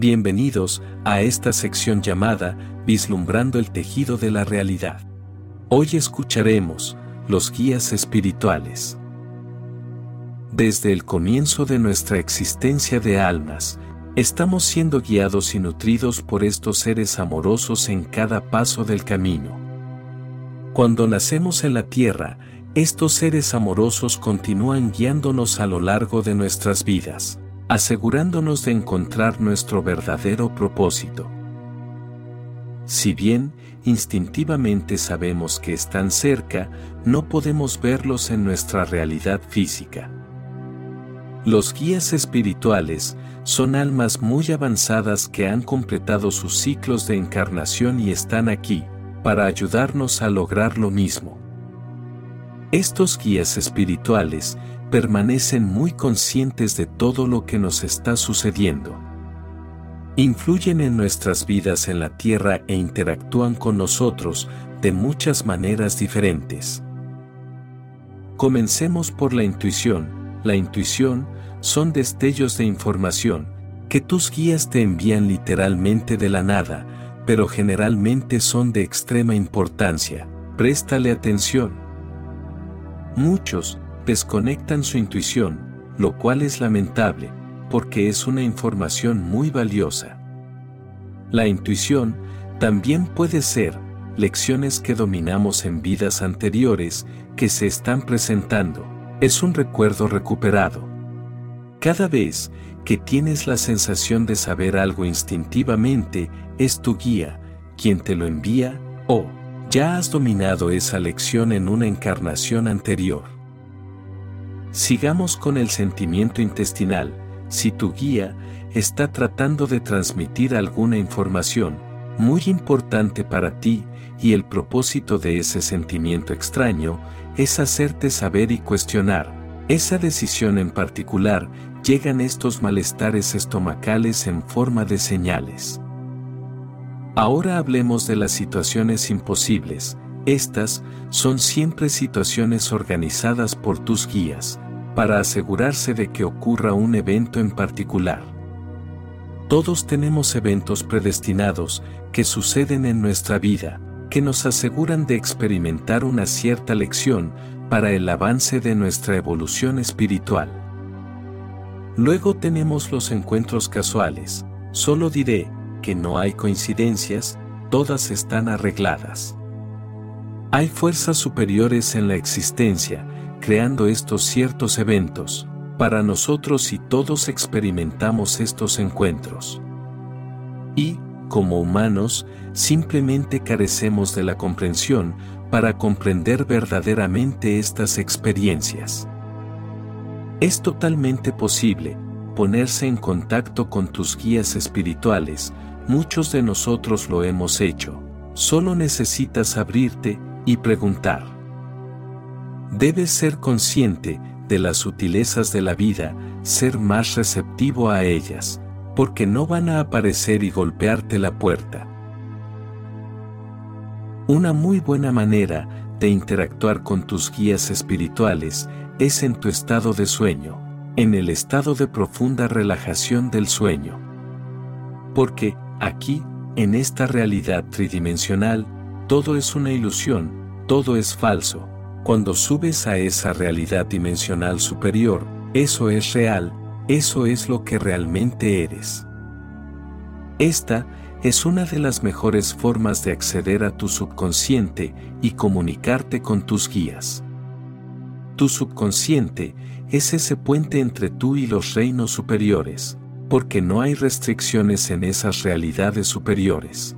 Bienvenidos a esta sección llamada Vislumbrando el tejido de la realidad. Hoy escucharemos los guías espirituales. Desde el comienzo de nuestra existencia de almas, estamos siendo guiados y nutridos por estos seres amorosos en cada paso del camino. Cuando nacemos en la tierra, estos seres amorosos continúan guiándonos a lo largo de nuestras vidas asegurándonos de encontrar nuestro verdadero propósito. Si bien instintivamente sabemos que están cerca, no podemos verlos en nuestra realidad física. Los guías espirituales son almas muy avanzadas que han completado sus ciclos de encarnación y están aquí, para ayudarnos a lograr lo mismo. Estos guías espirituales permanecen muy conscientes de todo lo que nos está sucediendo. Influyen en nuestras vidas en la tierra e interactúan con nosotros de muchas maneras diferentes. Comencemos por la intuición. La intuición son destellos de información que tus guías te envían literalmente de la nada, pero generalmente son de extrema importancia. Préstale atención. Muchos, desconectan su intuición, lo cual es lamentable, porque es una información muy valiosa. La intuición también puede ser lecciones que dominamos en vidas anteriores que se están presentando. Es un recuerdo recuperado. Cada vez que tienes la sensación de saber algo instintivamente, es tu guía, quien te lo envía, o ya has dominado esa lección en una encarnación anterior. Sigamos con el sentimiento intestinal. Si tu guía está tratando de transmitir alguna información muy importante para ti y el propósito de ese sentimiento extraño es hacerte saber y cuestionar esa decisión en particular, llegan estos malestares estomacales en forma de señales. Ahora hablemos de las situaciones imposibles, estas son siempre situaciones organizadas por tus guías, para asegurarse de que ocurra un evento en particular. Todos tenemos eventos predestinados que suceden en nuestra vida, que nos aseguran de experimentar una cierta lección para el avance de nuestra evolución espiritual. Luego tenemos los encuentros casuales, solo diré que no hay coincidencias, todas están arregladas. Hay fuerzas superiores en la existencia, creando estos ciertos eventos, para nosotros y todos experimentamos estos encuentros. Y, como humanos, simplemente carecemos de la comprensión para comprender verdaderamente estas experiencias. Es totalmente posible ponerse en contacto con tus guías espirituales, muchos de nosotros lo hemos hecho, solo necesitas abrirte y preguntar. Debes ser consciente de las sutilezas de la vida, ser más receptivo a ellas, porque no van a aparecer y golpearte la puerta. Una muy buena manera de interactuar con tus guías espirituales es en tu estado de sueño, en el estado de profunda relajación del sueño. Porque, aquí, en esta realidad tridimensional, todo es una ilusión, todo es falso. Cuando subes a esa realidad dimensional superior, eso es real, eso es lo que realmente eres. Esta es una de las mejores formas de acceder a tu subconsciente y comunicarte con tus guías. Tu subconsciente es ese puente entre tú y los reinos superiores, porque no hay restricciones en esas realidades superiores.